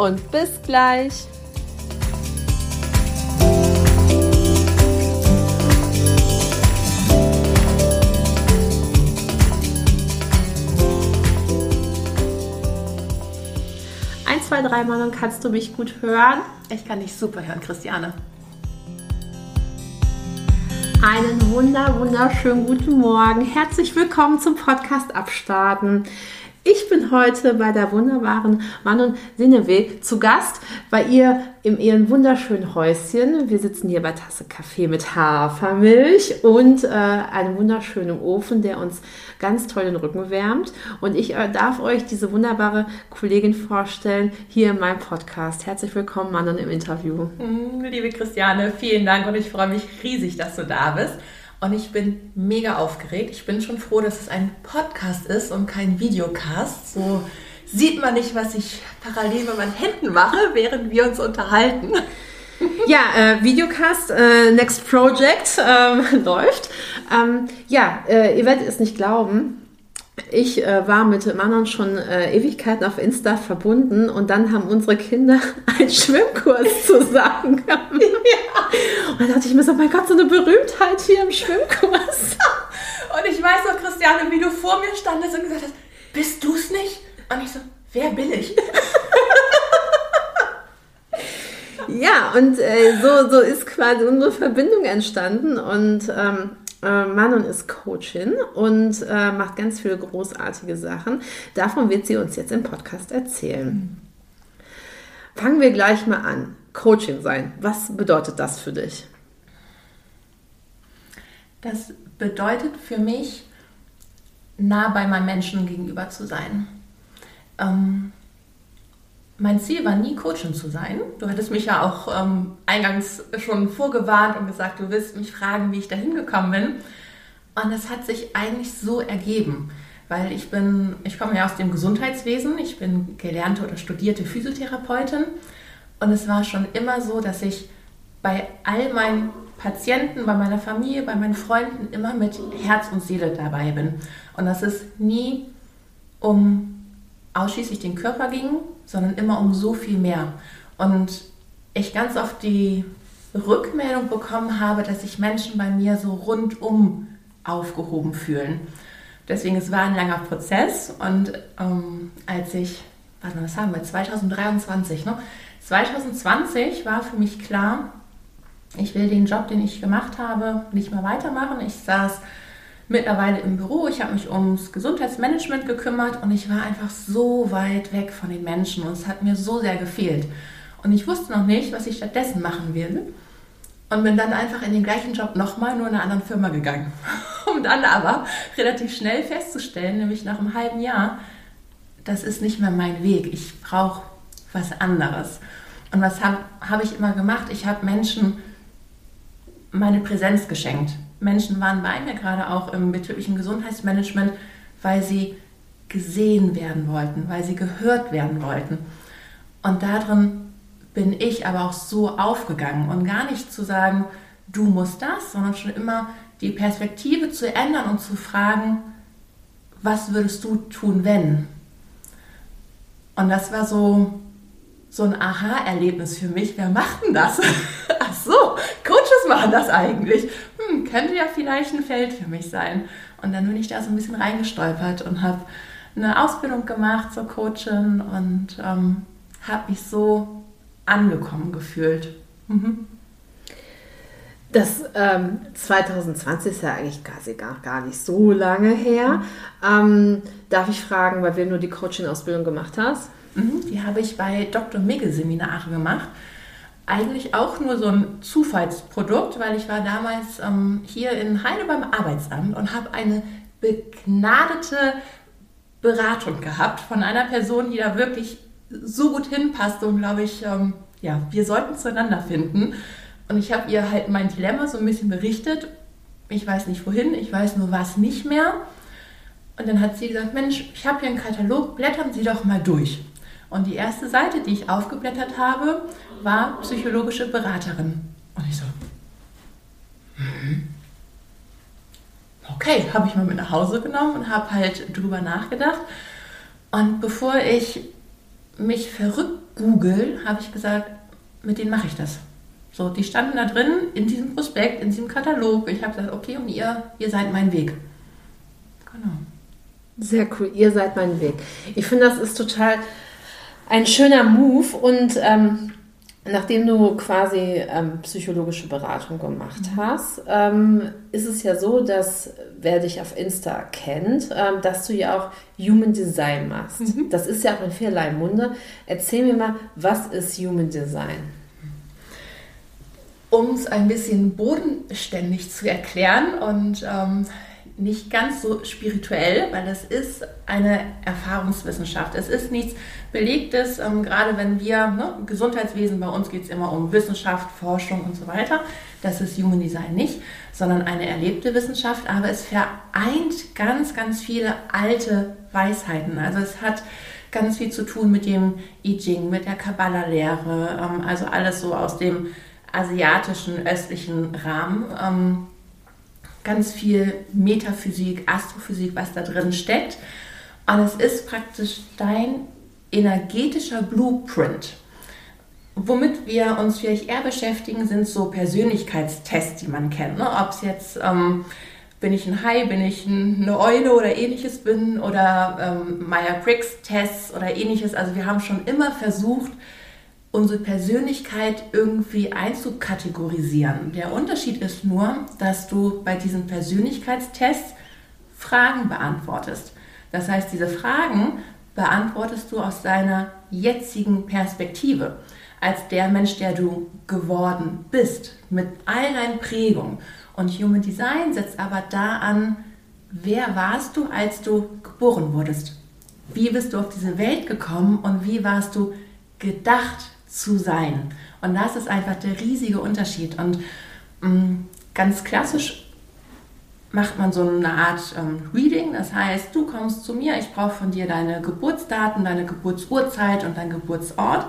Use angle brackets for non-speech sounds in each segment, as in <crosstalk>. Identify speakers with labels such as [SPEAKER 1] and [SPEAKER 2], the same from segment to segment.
[SPEAKER 1] und bis gleich. Eins, zwei, drei Mal, dann kannst du mich gut hören.
[SPEAKER 2] Ich kann dich super hören, Christiane.
[SPEAKER 1] Einen wunder, wunderschönen guten Morgen. Herzlich willkommen zum Podcast Abstarten. Ich bin heute bei der wunderbaren Manon Sinnewe zu Gast bei ihr in ihrem wunderschönen Häuschen. Wir sitzen hier bei Tasse Kaffee mit Hafermilch und äh, einem wunderschönen Ofen, der uns ganz toll den Rücken wärmt. Und ich äh, darf euch diese wunderbare Kollegin vorstellen hier in meinem Podcast. Herzlich willkommen, Manon, im Interview.
[SPEAKER 2] Mm, liebe Christiane, vielen Dank und ich freue mich riesig, dass du da bist. Und ich bin mega aufgeregt. Ich bin schon froh, dass es ein Podcast ist und kein Videocast. So sieht man nicht, was ich parallel mit meinen Händen mache, während wir uns unterhalten.
[SPEAKER 1] Ja, äh, Videocast, äh, Next Project äh, <laughs> läuft. Ähm, ja, äh, ihr werdet es nicht glauben. Ich äh, war mit Manon schon äh, Ewigkeiten auf Insta verbunden und dann haben unsere Kinder <laughs> einen Schwimmkurs zusammen <laughs> gemacht. Ja. Und da dachte ich mir so, mein Gott, so eine Berühmtheit hier im Schwimmkurs. <laughs>
[SPEAKER 2] Und ich weiß noch, Christiane, wie du vor mir standest und gesagt hast, bist du es nicht? Und ich so, wer bin ich?
[SPEAKER 1] ja, und äh, so, so ist quasi unsere Verbindung entstanden und ähm, äh, Manon ist Coachin und äh, macht ganz viele großartige Sachen. Davon wird sie uns jetzt im Podcast erzählen. Fangen wir gleich mal an. Coaching sein. Was bedeutet das für dich?
[SPEAKER 2] Das bedeutet für mich, nah bei meinem Menschen gegenüber zu sein. Ähm, mein Ziel war nie Coachin zu sein. Du hattest mich ja auch ähm, eingangs schon vorgewarnt und gesagt, du willst mich fragen, wie ich da hingekommen bin. Und es hat sich eigentlich so ergeben, weil ich bin, ich komme ja aus dem Gesundheitswesen, ich bin gelernte oder studierte Physiotherapeutin und es war schon immer so, dass ich bei all meinen Patienten, bei meiner Familie, bei meinen Freunden immer mit Herz und Seele dabei bin. Und dass es nie um ausschließlich den Körper ging, sondern immer um so viel mehr. Und ich ganz oft die Rückmeldung bekommen habe, dass sich Menschen bei mir so rundum aufgehoben fühlen. Deswegen, es war ein langer Prozess und ähm, als ich, warte mal, was haben wir, 2023, ne? 2020 war für mich klar, ich will den Job, den ich gemacht habe, nicht mehr weitermachen. Ich saß mittlerweile im Büro. Ich habe mich ums Gesundheitsmanagement gekümmert und ich war einfach so weit weg von den Menschen und es hat mir so sehr gefehlt. Und ich wusste noch nicht, was ich stattdessen machen will. Und bin dann einfach in den gleichen Job nochmal, nur in einer anderen Firma gegangen. <laughs> Um dann aber relativ schnell festzustellen, nämlich nach einem halben Jahr, das ist nicht mehr mein Weg. Ich brauche was anderes. Und was habe hab ich immer gemacht? Ich habe Menschen meine Präsenz geschenkt. Menschen waren bei mir, gerade auch im betrieblichen Gesundheitsmanagement, weil sie gesehen werden wollten, weil sie gehört werden wollten. Und darin bin ich aber auch so aufgegangen und gar nicht zu sagen, du musst das, sondern schon immer die Perspektive zu ändern und zu fragen, was würdest du tun, wenn? Und das war so, so ein Aha-Erlebnis für mich. Wer macht denn das? <laughs> Ach so, Coaches machen das eigentlich hm, könnte ja vielleicht ein Feld für mich sein. Und dann bin ich da so ein bisschen reingestolpert und habe eine Ausbildung gemacht zur Coachin und ähm, habe mich so angekommen gefühlt. Mhm.
[SPEAKER 1] Das ähm, 2020 ist ja eigentlich quasi gar, gar nicht so lange her. Ähm, darf ich fragen, bei wem du die Coaching-Ausbildung gemacht hast?
[SPEAKER 2] Mhm, die habe ich bei Dr. Migge Seminare gemacht eigentlich auch nur so ein Zufallsprodukt, weil ich war damals ähm, hier in Heide beim Arbeitsamt und habe eine begnadete Beratung gehabt von einer Person, die da wirklich so gut hinpasste und glaube ich, ähm, ja, wir sollten zueinander finden. Und ich habe ihr halt mein Dilemma so ein bisschen berichtet. Ich weiß nicht wohin, ich weiß nur was nicht mehr. Und dann hat sie gesagt, Mensch, ich habe hier einen Katalog, blättern Sie doch mal durch. Und die erste Seite, die ich aufgeblättert habe, war psychologische Beraterin. Und ich so, mhm. okay, habe ich mal mit nach Hause genommen und habe halt drüber nachgedacht. Und bevor ich mich verrückt google, habe ich gesagt, mit denen mache ich das. So, die standen da drin in diesem Prospekt, in diesem Katalog. Ich habe gesagt, okay, und ihr, ihr seid mein Weg.
[SPEAKER 1] Genau. Sehr cool, ihr seid mein Weg. Ich finde, das ist total ein schöner Move und ähm, nachdem du quasi ähm, psychologische Beratung gemacht mhm. hast, ähm, ist es ja so, dass wer dich auf Insta kennt, ähm, dass du ja auch Human Design machst. Mhm. Das ist ja auch in vielerlei Munde. Erzähl mir mal, was ist Human Design?
[SPEAKER 2] Um es ein bisschen bodenständig zu erklären und ähm, nicht ganz so spirituell, weil es ist eine Erfahrungswissenschaft. Es ist nichts Belegtes, ähm, gerade wenn wir, ne, Gesundheitswesen, bei uns geht es immer um Wissenschaft, Forschung und so weiter. Das ist Human Design nicht, sondern eine erlebte Wissenschaft, aber es vereint ganz, ganz viele alte Weisheiten. Also es hat ganz viel zu tun mit dem I Ching, mit der Kabbalah-Lehre, ähm, also alles so aus dem asiatischen, östlichen Rahmen. Ähm, ganz viel Metaphysik, Astrophysik, was da drin steckt. Und es ist praktisch dein energetischer Blueprint. Womit wir uns vielleicht eher beschäftigen, sind so Persönlichkeitstests, die man kennt. Ne? Ob es jetzt, ähm, bin ich ein Hai, bin ich eine Eule oder ähnliches bin oder ähm, Meyer-Briggs-Tests oder ähnliches. Also wir haben schon immer versucht, unsere Persönlichkeit irgendwie einzukategorisieren. Der Unterschied ist nur, dass du bei diesen Persönlichkeitstests Fragen beantwortest. Das heißt, diese Fragen beantwortest du aus deiner jetzigen Perspektive, als der Mensch, der du geworden bist, mit all deinen Prägungen. Und Human Design setzt aber da an, wer warst du, als du geboren wurdest? Wie bist du auf diese Welt gekommen und wie warst du gedacht zu sein. Und das ist einfach der riesige Unterschied. Und ähm, ganz klassisch macht man so eine Art ähm, Reading. Das heißt, du kommst zu mir, ich brauche von dir deine Geburtsdaten, deine Geburtsurzeit und dein Geburtsort.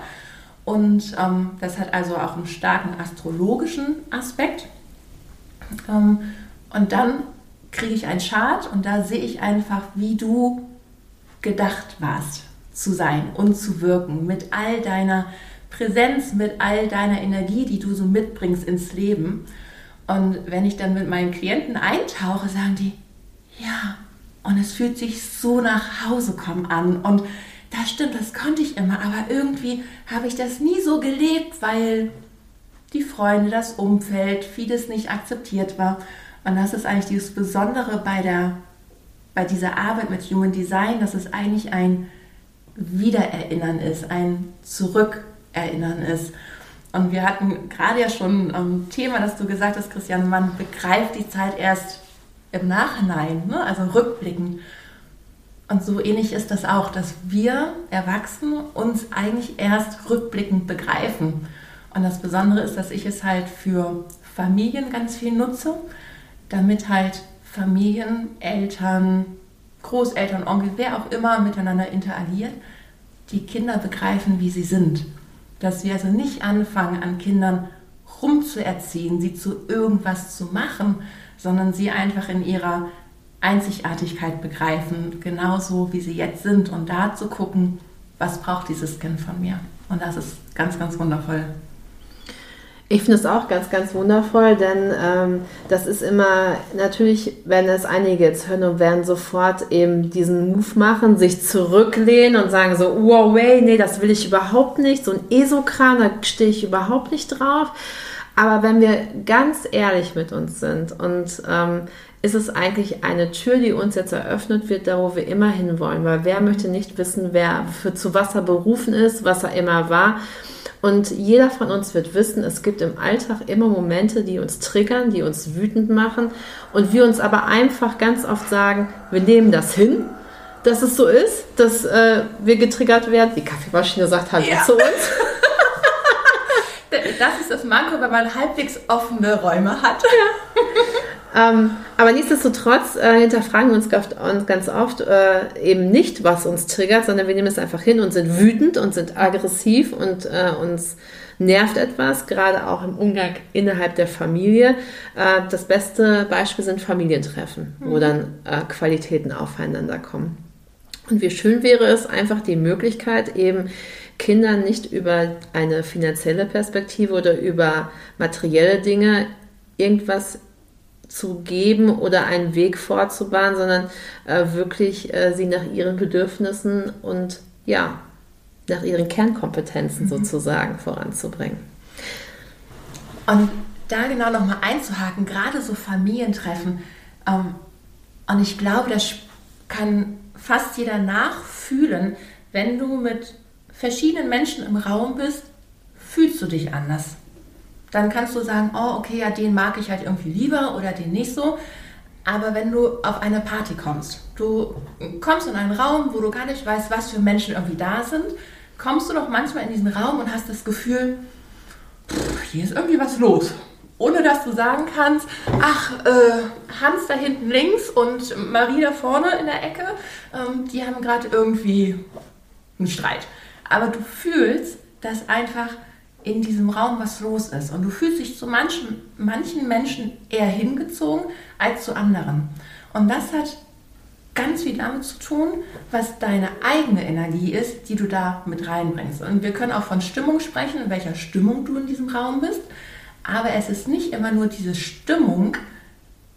[SPEAKER 2] Und ähm, das hat also auch einen starken astrologischen Aspekt. Ähm, und dann kriege ich einen Chart und da sehe ich einfach, wie du gedacht warst zu sein und zu wirken mit all deiner Präsenz mit all deiner Energie, die du so mitbringst ins Leben. Und wenn ich dann mit meinen Klienten eintauche, sagen die, ja, und es fühlt sich so nach Hause kommen an. Und das stimmt, das konnte ich immer, aber irgendwie habe ich das nie so gelebt, weil die Freunde, das Umfeld, vieles nicht akzeptiert war. Und das ist eigentlich dieses Besondere bei, der, bei dieser Arbeit mit Human Design, dass es eigentlich ein Wiedererinnern ist, ein Zurück erinnern ist. Und wir hatten gerade ja schon ein ähm, Thema, dass du gesagt hast, Christian, man begreift die Zeit erst im Nachhinein, ne? also rückblickend. Und so ähnlich ist das auch, dass wir Erwachsene uns eigentlich erst rückblickend begreifen. Und das Besondere ist, dass ich es halt für Familien ganz viel nutze, damit halt Familien, Eltern, Großeltern, Onkel, wer auch immer miteinander interagiert, die Kinder begreifen, wie sie sind. Dass wir also nicht anfangen, an Kindern rumzuerziehen, sie zu irgendwas zu machen, sondern sie einfach in ihrer Einzigartigkeit begreifen, genauso wie sie jetzt sind und da zu gucken, was braucht dieses Kind von mir. Und das ist ganz, ganz wundervoll.
[SPEAKER 1] Ich finde es auch ganz, ganz wundervoll, denn ähm, das ist immer natürlich, wenn es einige jetzt hören und werden sofort eben diesen Move machen, sich zurücklehnen und sagen so, wow, nee, das will ich überhaupt nicht, so ein Esokram, da stehe ich überhaupt nicht drauf. Aber wenn wir ganz ehrlich mit uns sind und ähm, ist es eigentlich eine Tür, die uns jetzt eröffnet wird, da wo wir immer hinwollen, weil wer möchte nicht wissen, wer für zu was er berufen ist, was er immer war. Und jeder von uns wird wissen, es gibt im Alltag immer Momente, die uns triggern, die uns wütend machen und wir uns aber einfach ganz oft sagen, wir nehmen das hin, dass es so ist, dass äh, wir getriggert werden. Die Kaffeemaschine sagt Hallo ja. zu uns. <laughs> <laughs>
[SPEAKER 2] Das ist das Manko, wenn man halbwegs offene Räume hat.
[SPEAKER 1] Ja. <laughs> ähm, aber nichtsdestotrotz äh, hinterfragen wir uns ganz oft äh, eben nicht, was uns triggert, sondern wir nehmen es einfach hin und sind wütend und sind aggressiv und äh, uns nervt etwas, gerade auch im Umgang innerhalb der Familie. Äh, das beste Beispiel sind Familientreffen, mhm. wo dann äh, Qualitäten aufeinander kommen. Und wie schön wäre es, einfach die Möglichkeit, eben Kindern nicht über eine finanzielle Perspektive oder über materielle Dinge irgendwas zu geben oder einen Weg vorzubahnen, sondern äh, wirklich äh, sie nach ihren Bedürfnissen und ja, nach ihren Kernkompetenzen mhm. sozusagen voranzubringen.
[SPEAKER 2] Und da genau nochmal einzuhaken, gerade so Familientreffen, ähm, und ich glaube, das kann fast jeder nachfühlen, wenn du mit verschiedenen Menschen im Raum bist, fühlst du dich anders. Dann kannst du sagen, oh, okay, ja, den mag ich halt irgendwie lieber oder den nicht so. Aber wenn du auf eine Party kommst, du kommst in einen Raum, wo du gar nicht weißt, was für Menschen irgendwie da sind, kommst du doch manchmal in diesen Raum und hast das Gefühl, pff, hier ist irgendwie was los. Ohne dass du sagen kannst, ach, äh, Hans da hinten links und Marie da vorne in der Ecke, ähm, die haben gerade irgendwie einen Streit aber du fühlst, dass einfach in diesem Raum was los ist. Und du fühlst dich zu manchen, manchen Menschen eher hingezogen als zu anderen. Und das hat ganz viel damit zu tun, was deine eigene Energie ist, die du da mit reinbringst. Und wir können auch von Stimmung sprechen, in welcher Stimmung du in diesem Raum bist. Aber es ist nicht immer nur diese Stimmung,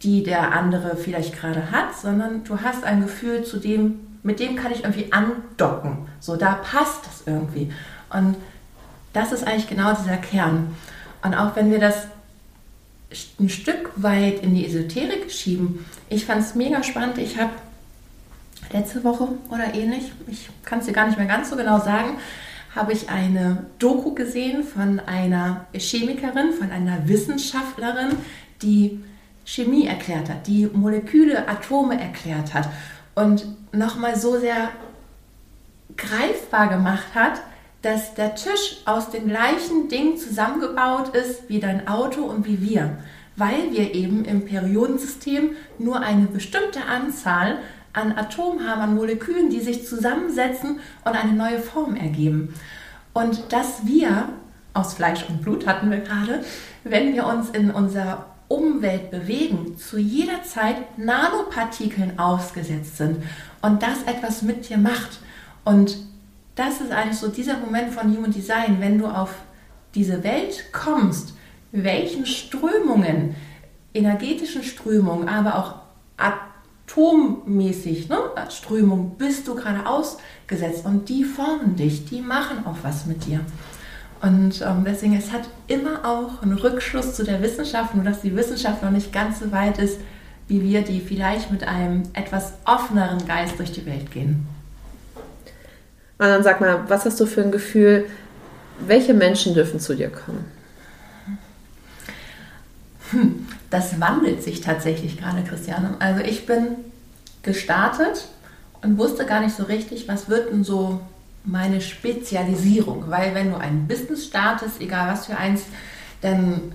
[SPEAKER 2] die der andere vielleicht gerade hat, sondern du hast ein Gefühl zu dem, mit dem kann ich irgendwie andocken. So, da passt das irgendwie. Und das ist eigentlich genau dieser Kern. Und auch wenn wir das ein Stück weit in die Esoterik schieben, ich fand es mega spannend. Ich habe letzte Woche oder ähnlich, ich kann es dir gar nicht mehr ganz so genau sagen, habe ich eine Doku gesehen von einer Chemikerin, von einer Wissenschaftlerin, die Chemie erklärt hat, die Moleküle, Atome erklärt hat und nochmal so sehr greifbar gemacht hat, dass der Tisch aus den gleichen Dingen zusammengebaut ist wie dein Auto und wie wir, weil wir eben im Periodensystem nur eine bestimmte Anzahl an Atomen haben, an Molekülen, die sich zusammensetzen und eine neue Form ergeben. Und dass wir aus Fleisch und Blut hatten wir gerade, wenn wir uns in unserer Umwelt bewegen, zu jeder Zeit Nanopartikeln ausgesetzt sind und das etwas mit dir macht. Und das ist eigentlich so dieser Moment von Human Design, wenn du auf diese Welt kommst, welchen Strömungen, energetischen Strömungen, aber auch atommäßig ne, Strömungen bist du gerade ausgesetzt und die formen dich, die machen auch was mit dir. Und ähm, deswegen, es hat immer auch einen Rückschluss zu der Wissenschaft, nur dass die Wissenschaft noch nicht ganz so weit ist, wie wir, die vielleicht mit einem etwas offeneren Geist durch die Welt gehen.
[SPEAKER 1] Und dann sag mal, was hast du für ein Gefühl, welche Menschen dürfen zu dir kommen?
[SPEAKER 2] Hm, das wandelt sich tatsächlich gerade, Christiane. Also ich bin gestartet und wusste gar nicht so richtig, was wird denn so meine Spezialisierung, weil wenn du ein Business startest, egal was für eins, dann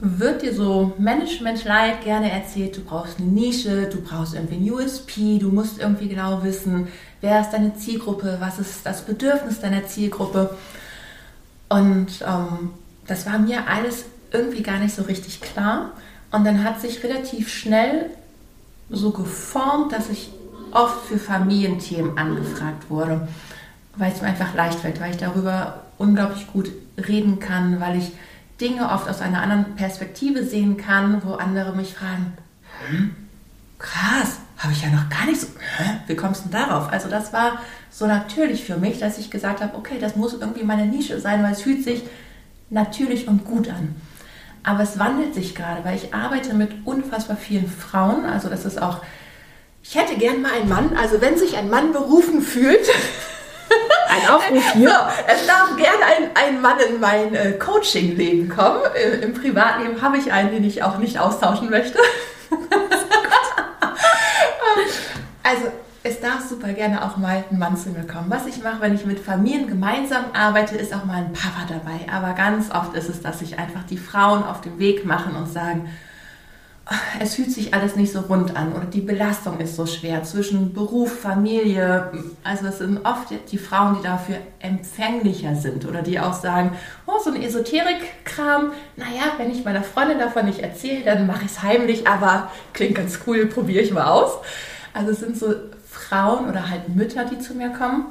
[SPEAKER 2] wird dir so Management-like gerne erzählt, du brauchst eine Nische, du brauchst irgendwie ein USP, du musst irgendwie genau wissen, wer ist deine Zielgruppe, was ist das Bedürfnis deiner Zielgruppe. Und ähm, das war mir alles irgendwie gar nicht so richtig klar. Und dann hat sich relativ schnell so geformt, dass ich oft für Familienthemen angefragt wurde, weil es mir einfach leicht fällt, weil ich darüber unglaublich gut reden kann, weil ich Dinge oft aus einer anderen Perspektive sehen kann, wo andere mich fragen, hm, krass, habe ich ja noch gar nicht so, hä, wie kommst du denn darauf? Also das war so natürlich für mich, dass ich gesagt habe, okay, das muss irgendwie meine Nische sein, weil es fühlt sich natürlich und gut an. Aber es wandelt sich gerade, weil ich arbeite mit unfassbar vielen Frauen, also das ist auch ich hätte gern mal einen Mann, also wenn sich ein Mann berufen fühlt. <laughs> Ein Aufruf hier. So, es darf gerne ein, ein Mann in mein äh, Coaching-Leben kommen. Im, Im Privatleben habe ich einen, den ich auch nicht austauschen möchte. <laughs> also es darf super gerne auch mal ein Mann zu mir kommen. Was ich mache, wenn ich mit Familien gemeinsam arbeite, ist auch mal ein Papa dabei. Aber ganz oft ist es, dass sich einfach die Frauen auf den Weg machen und sagen, es fühlt sich alles nicht so rund an oder die Belastung ist so schwer zwischen Beruf, Familie. Also es sind oft die Frauen, die dafür empfänglicher sind oder die auch sagen, oh, so ein Esoterik-Kram, naja, wenn ich meiner Freundin davon nicht erzähle, dann mache ich es heimlich, aber klingt ganz cool, probiere ich mal aus. Also es sind so Frauen oder halt Mütter, die zu mir kommen.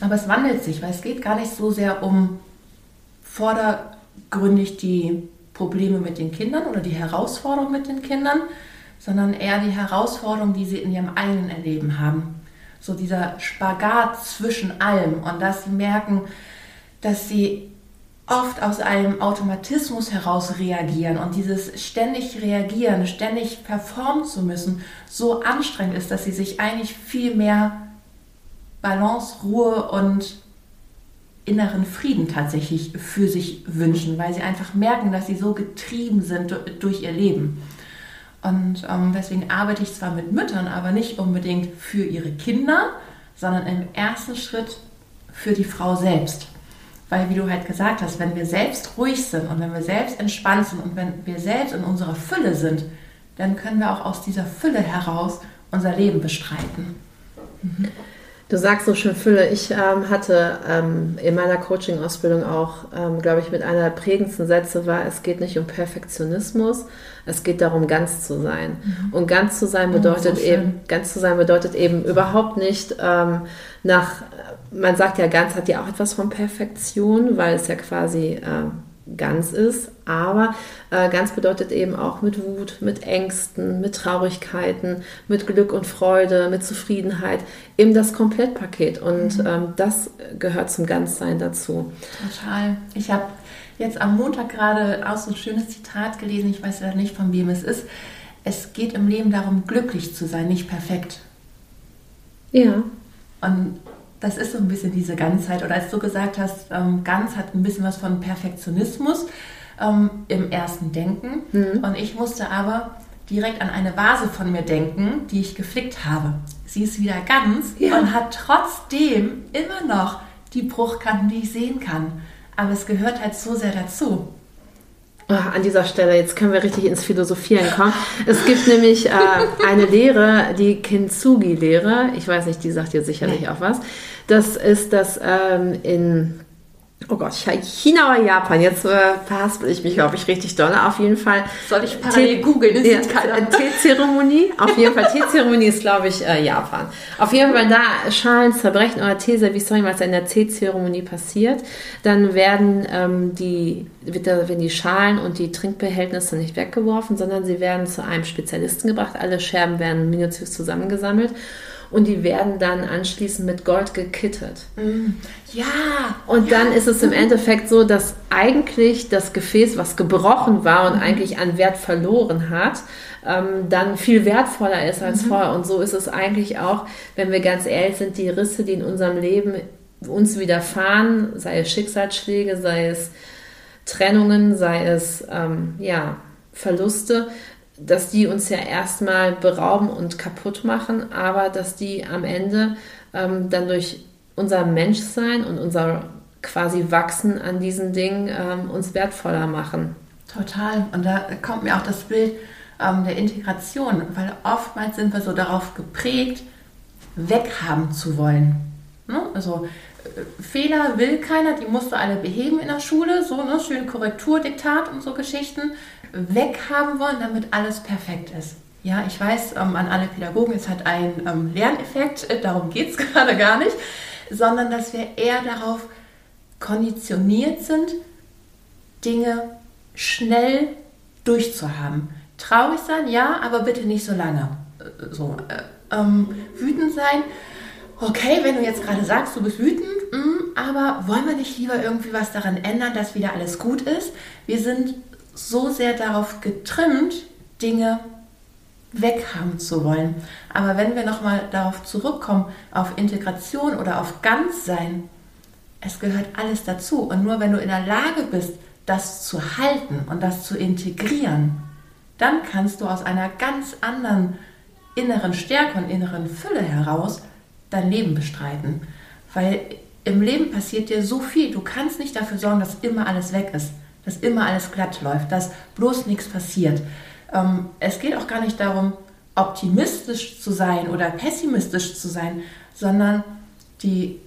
[SPEAKER 2] Aber es wandelt sich, weil es geht gar nicht so sehr um vordergründig die Probleme mit den Kindern oder die Herausforderung mit den Kindern, sondern eher die Herausforderung, die sie in ihrem eigenen Erleben haben. So dieser Spagat zwischen allem und dass sie merken, dass sie oft aus einem Automatismus heraus reagieren und dieses ständig reagieren, ständig performen zu müssen, so anstrengend ist, dass sie sich eigentlich viel mehr Balance, Ruhe und inneren Frieden tatsächlich für sich wünschen, weil sie einfach merken, dass sie so getrieben sind durch ihr Leben. Und ähm, deswegen arbeite ich zwar mit Müttern, aber nicht unbedingt für ihre Kinder, sondern im ersten Schritt für die Frau selbst. Weil, wie du halt gesagt hast, wenn wir selbst ruhig sind und wenn wir selbst entspannt sind und wenn wir selbst in unserer Fülle sind, dann können wir auch aus dieser Fülle heraus unser Leben bestreiten.
[SPEAKER 1] Mhm. Du sagst so schön Fülle. Ich ähm, hatte ähm, in meiner Coaching-Ausbildung auch, ähm, glaube ich, mit einer der prägendsten Sätze war, es geht nicht um Perfektionismus, es geht darum, ganz zu sein. Mhm. Und ganz zu sein bedeutet oh, so eben, ganz zu sein bedeutet eben überhaupt nicht ähm, nach, man sagt ja, ganz hat ja auch etwas von Perfektion, weil es ja quasi äh, ganz ist, aber äh, ganz bedeutet eben auch mit Wut, mit Ängsten, mit Traurigkeiten, mit Glück und Freude, mit Zufriedenheit, eben das Komplettpaket und mhm. ähm, das gehört zum Ganzsein dazu.
[SPEAKER 2] Total. Ich habe jetzt am Montag gerade auch so ein schönes Zitat gelesen, ich weiß ja nicht, von wem es ist. Es geht im Leben darum, glücklich zu sein, nicht perfekt.
[SPEAKER 1] Ja.
[SPEAKER 2] Und das ist so ein bisschen diese Ganzheit. Oder als du gesagt hast, ähm, ganz hat ein bisschen was von Perfektionismus ähm, im ersten Denken. Mhm. Und ich musste aber direkt an eine Vase von mir denken, die ich geflickt habe. Sie ist wieder ganz ja. und hat trotzdem immer noch die Bruchkanten, die ich sehen kann. Aber es gehört halt so sehr dazu.
[SPEAKER 1] Oh, an dieser Stelle, jetzt können wir richtig ins Philosophieren kommen. Es gibt nämlich äh, eine Lehre, die Kintsugi-Lehre. Ich weiß nicht, die sagt dir sicherlich nee. auch was. Das ist das ähm, in Oh Gott, China oder Japan? Jetzt äh, verhaspel ich mich, glaube ich, richtig doll. Auf jeden Fall.
[SPEAKER 2] Soll ich parallel googeln?
[SPEAKER 1] Ja, Teezeremonie. Auf jeden Fall. Teezeremonie ist, glaube ich, äh, Japan. Auf jeden Fall da Schalen zerbrechen oder Teeservice, was in der Teezeremonie passiert. Dann werden ähm, die, wird da, werden die Schalen und die Trinkbehältnisse nicht weggeworfen, sondern sie werden zu einem Spezialisten gebracht. Alle Scherben werden minutiös zusammengesammelt und die werden dann anschließend mit Gold gekittet.
[SPEAKER 2] Mm. Ja.
[SPEAKER 1] Und
[SPEAKER 2] ja.
[SPEAKER 1] dann ist es im Endeffekt so, dass eigentlich das Gefäß, was gebrochen war und mhm. eigentlich an Wert verloren hat, ähm, dann viel wertvoller ist als mhm. vorher. Und so ist es eigentlich auch, wenn wir ganz ehrlich sind, die Risse, die in unserem Leben uns widerfahren, sei es Schicksalsschläge, sei es Trennungen, sei es ähm, ja, Verluste, dass die uns ja erstmal berauben und kaputt machen, aber dass die am Ende ähm, dann durch unser Menschsein und unser quasi Wachsen an diesen Dingen ähm, uns wertvoller machen.
[SPEAKER 2] Total. Und da kommt mir auch das Bild ähm, der Integration, weil oftmals sind wir so darauf geprägt, weghaben zu wollen. Ne? Also äh, Fehler will keiner, die musst du alle beheben in der Schule, so ne, schön Korrekturdiktat und so Geschichten weghaben wollen, damit alles perfekt ist. Ja, ich weiß, ähm, an alle Pädagogen, es hat einen ähm, Lerneffekt, äh, darum geht es <laughs> gerade gar nicht, sondern dass wir eher darauf konditioniert sind, Dinge schnell durchzuhaben. Traurig sein, ja, aber bitte nicht so lange. Äh, so, äh, ähm, wütend sein, okay, wenn du jetzt gerade sagst, du bist wütend, mh, mm, aber wollen wir nicht lieber irgendwie was daran ändern, dass wieder alles gut ist? Wir sind so sehr darauf getrimmt, Dinge weghaben zu wollen. Aber wenn wir nochmal darauf zurückkommen, auf Integration oder auf Ganzsein, es gehört alles dazu. Und nur wenn du in der Lage bist, das zu halten und das zu integrieren, dann kannst du aus einer ganz anderen inneren Stärke und inneren Fülle heraus dein Leben bestreiten. Weil im Leben passiert dir so viel. Du kannst nicht dafür sorgen, dass immer alles weg ist, dass immer alles glatt läuft, dass bloß nichts passiert. Ähm, es geht auch gar nicht darum, optimistisch zu sein oder pessimistisch zu sein, sondern die,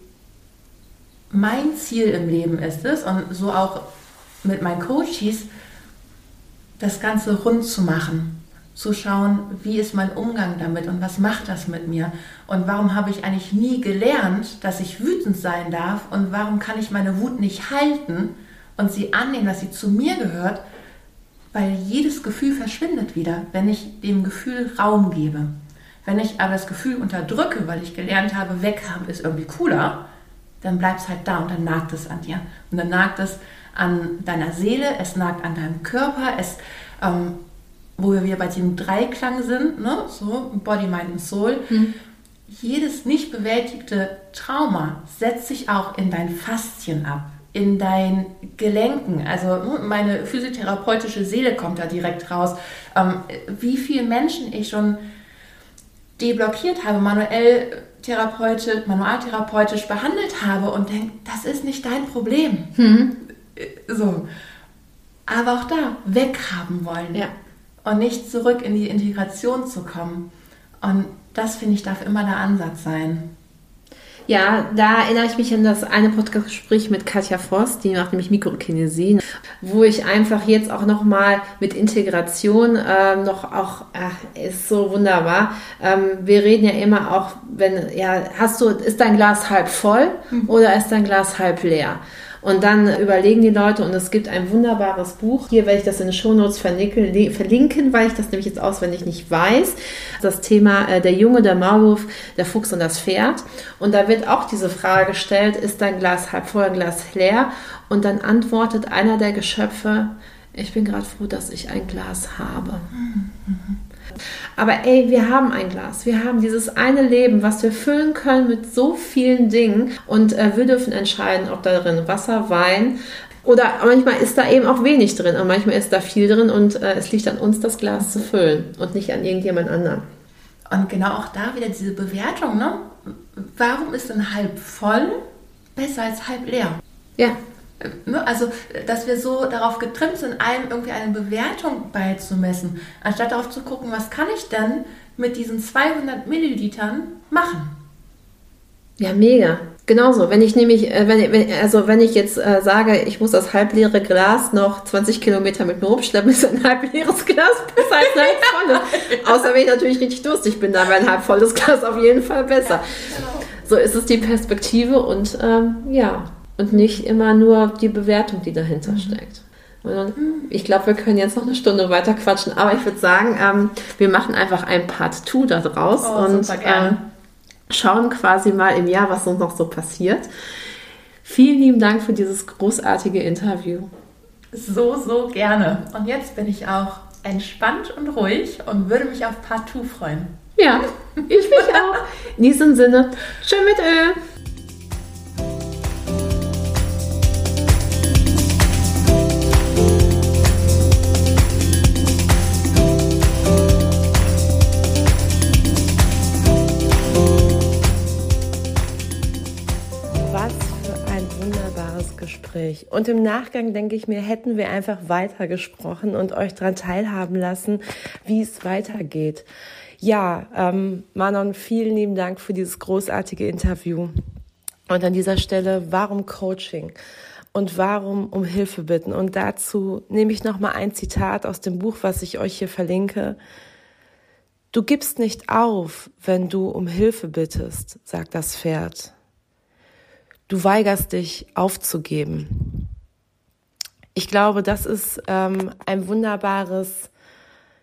[SPEAKER 2] mein Ziel im Leben ist es, und so auch mit meinen Coaches, das Ganze rund zu machen zu schauen, wie ist mein Umgang damit und was macht das mit mir und warum habe ich eigentlich nie gelernt, dass ich wütend sein darf und warum kann ich meine Wut nicht halten und sie annehmen, dass sie zu mir gehört, weil jedes Gefühl verschwindet wieder, wenn ich dem Gefühl Raum gebe. Wenn ich aber das Gefühl unterdrücke, weil ich gelernt habe, weghaben ist irgendwie cooler, dann bleibt es halt da und dann nagt es an dir. Und dann nagt es an deiner Seele, es nagt an deinem Körper, es ähm, wo wir wieder bei dem Dreiklang sind, ne? so Body, Mind und Soul. Mhm. Jedes nicht bewältigte Trauma setzt sich auch in dein Faszien ab, in deinen Gelenken. Also ne, meine physiotherapeutische Seele kommt da direkt raus. Ähm, wie viele Menschen ich schon deblockiert habe, manuell therapeutisch, manualtherapeutisch behandelt habe und denke, das ist nicht dein Problem. Mhm. So. Aber auch da weghaben wollen. Ja und nicht zurück in die Integration zu kommen. Und das, finde ich, darf immer der Ansatz sein.
[SPEAKER 1] Ja, da erinnere ich mich an das eine Podcast-Gespräch mit Katja Voss, die macht nämlich Mikrokinesie, wo ich einfach jetzt auch nochmal mit Integration äh, noch auch, ach, ist so wunderbar. Ähm, wir reden ja immer auch, wenn, ja, hast du, ist dein Glas halb voll mhm. oder ist dein Glas halb leer? Und dann überlegen die Leute, und es gibt ein wunderbares Buch, hier werde ich das in den Shownotes verlinken, weil ich das nämlich jetzt auswendig nicht weiß. Das Thema äh, Der Junge, der Maulwurf, der Fuchs und das Pferd. Und da wird auch diese Frage gestellt, ist dein Glas halb voll, Glas leer? Und dann antwortet einer der Geschöpfe, ich bin gerade froh, dass ich ein Glas habe. Mhm. Aber ey, wir haben ein Glas. Wir haben dieses eine Leben, was wir füllen können mit so vielen Dingen. Und äh, wir dürfen entscheiden, ob darin Wasser, Wein oder manchmal ist da eben auch wenig drin und manchmal ist da viel drin und äh, es liegt an uns, das Glas zu füllen und nicht an irgendjemand anderen.
[SPEAKER 2] Und genau auch da wieder diese Bewertung, ne? Warum ist denn halb voll besser als halb leer?
[SPEAKER 1] Ja.
[SPEAKER 2] Ne, also, dass wir so darauf getrimmt sind, allem irgendwie eine Bewertung beizumessen, anstatt darauf zu gucken, was kann ich denn mit diesen 200 Millilitern machen?
[SPEAKER 1] Ja, mega. Genauso. Wenn ich nämlich, äh, wenn, wenn, also wenn ich jetzt äh, sage, ich muss das halbleere Glas noch 20 Kilometer mit mir rumschleppen, ist ein halbleeres Glas besser als ein halb volles. <laughs> Außer wenn ich natürlich richtig durstig bin, dann wäre ein halb volles Glas auf jeden Fall besser. Ja, genau. So ist es die Perspektive und ähm, ja, und nicht immer nur die Bewertung, die dahinter mhm. steckt. Und ich glaube, wir können jetzt noch eine Stunde weiter quatschen, aber ich würde sagen, ähm, wir machen einfach ein Part 2 da draus oh, und ähm, schauen quasi mal im Jahr, was uns noch so passiert. Vielen lieben Dank für dieses großartige Interview.
[SPEAKER 2] So, so gerne. Und jetzt bin ich auch entspannt und ruhig und würde mich auf Part 2 freuen.
[SPEAKER 1] Ja, ich mich auch. In diesem Sinne, schön mit Öl. Und im Nachgang denke ich mir, hätten wir einfach weitergesprochen und euch daran teilhaben lassen, wie es weitergeht. Ja, ähm, Manon, vielen lieben Dank für dieses großartige Interview. Und an dieser Stelle, warum Coaching? Und warum um Hilfe bitten? Und dazu nehme ich nochmal ein Zitat aus dem Buch, was ich euch hier verlinke. Du gibst nicht auf, wenn du um Hilfe bittest, sagt das Pferd du weigerst dich aufzugeben. Ich glaube, das ist ähm, ein wunderbares,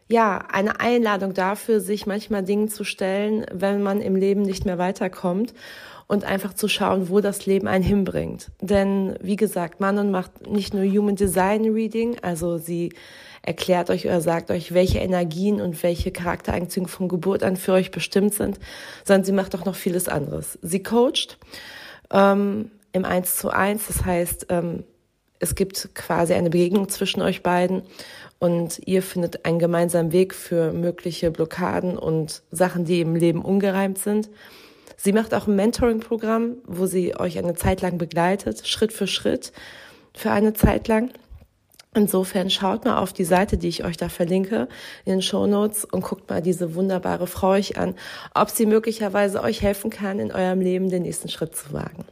[SPEAKER 1] ja, eine Einladung dafür, sich manchmal Dingen zu stellen, wenn man im Leben nicht mehr weiterkommt und einfach zu schauen, wo das Leben einen hinbringt. Denn wie gesagt, Manon macht nicht nur Human Design Reading, also sie erklärt euch oder sagt euch, welche Energien und welche Charaktereigenschaften von Geburt an für euch bestimmt sind, sondern sie macht auch noch vieles anderes. Sie coacht ähm, im Eins zu eins. Das heißt, ähm, es gibt quasi eine Begegnung zwischen euch beiden
[SPEAKER 3] und ihr findet einen gemeinsamen Weg für mögliche Blockaden und Sachen, die im Leben ungereimt sind. Sie macht auch ein Mentoring-Programm, wo sie euch eine Zeit lang begleitet, Schritt für Schritt, für eine Zeit lang. Insofern schaut mal auf die Seite, die ich euch da verlinke, in den Show Notes und guckt mal diese wunderbare Frau euch an, ob sie möglicherweise euch helfen kann, in eurem Leben den nächsten Schritt zu wagen.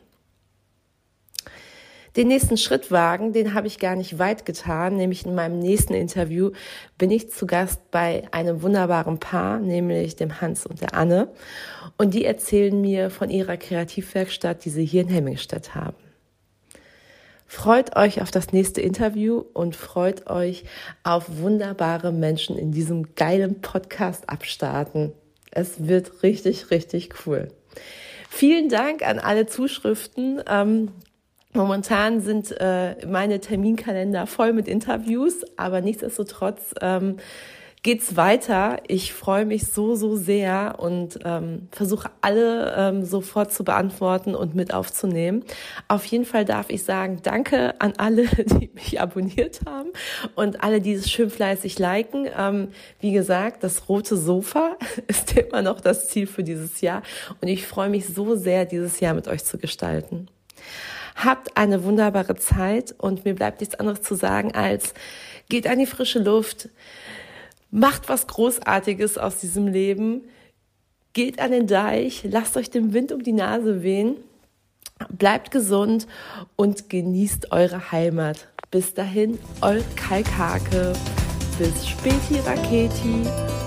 [SPEAKER 3] Den nächsten Schritt wagen, den habe ich gar nicht weit getan, nämlich in meinem nächsten Interview bin ich zu Gast bei einem wunderbaren Paar, nämlich dem Hans und der Anne. Und die erzählen mir von ihrer Kreativwerkstatt, die sie hier in Hemmingstedt haben. Freut euch auf das nächste Interview und freut euch auf wunderbare Menschen in diesem geilen Podcast abstarten. Es wird richtig, richtig cool. Vielen Dank an alle Zuschriften. Momentan sind äh, meine Terminkalender voll mit Interviews, aber nichtsdestotrotz ähm, geht's weiter. Ich freue mich so, so sehr und ähm, versuche alle ähm, sofort zu beantworten und mit aufzunehmen. Auf jeden Fall darf ich sagen, danke an alle, <laughs> die mich abonniert haben und alle, die es schön fleißig liken. Ähm, wie gesagt, das rote Sofa <laughs> ist immer noch das Ziel für dieses Jahr und ich freue mich so sehr, dieses Jahr mit euch zu gestalten. Habt eine wunderbare Zeit und mir bleibt nichts anderes zu sagen als geht an die frische Luft, macht was Großartiges aus diesem Leben, geht an den Deich, lasst euch den Wind um die Nase wehen, bleibt gesund und genießt eure Heimat. Bis dahin, eure Kalkhake. Bis späti Raketi.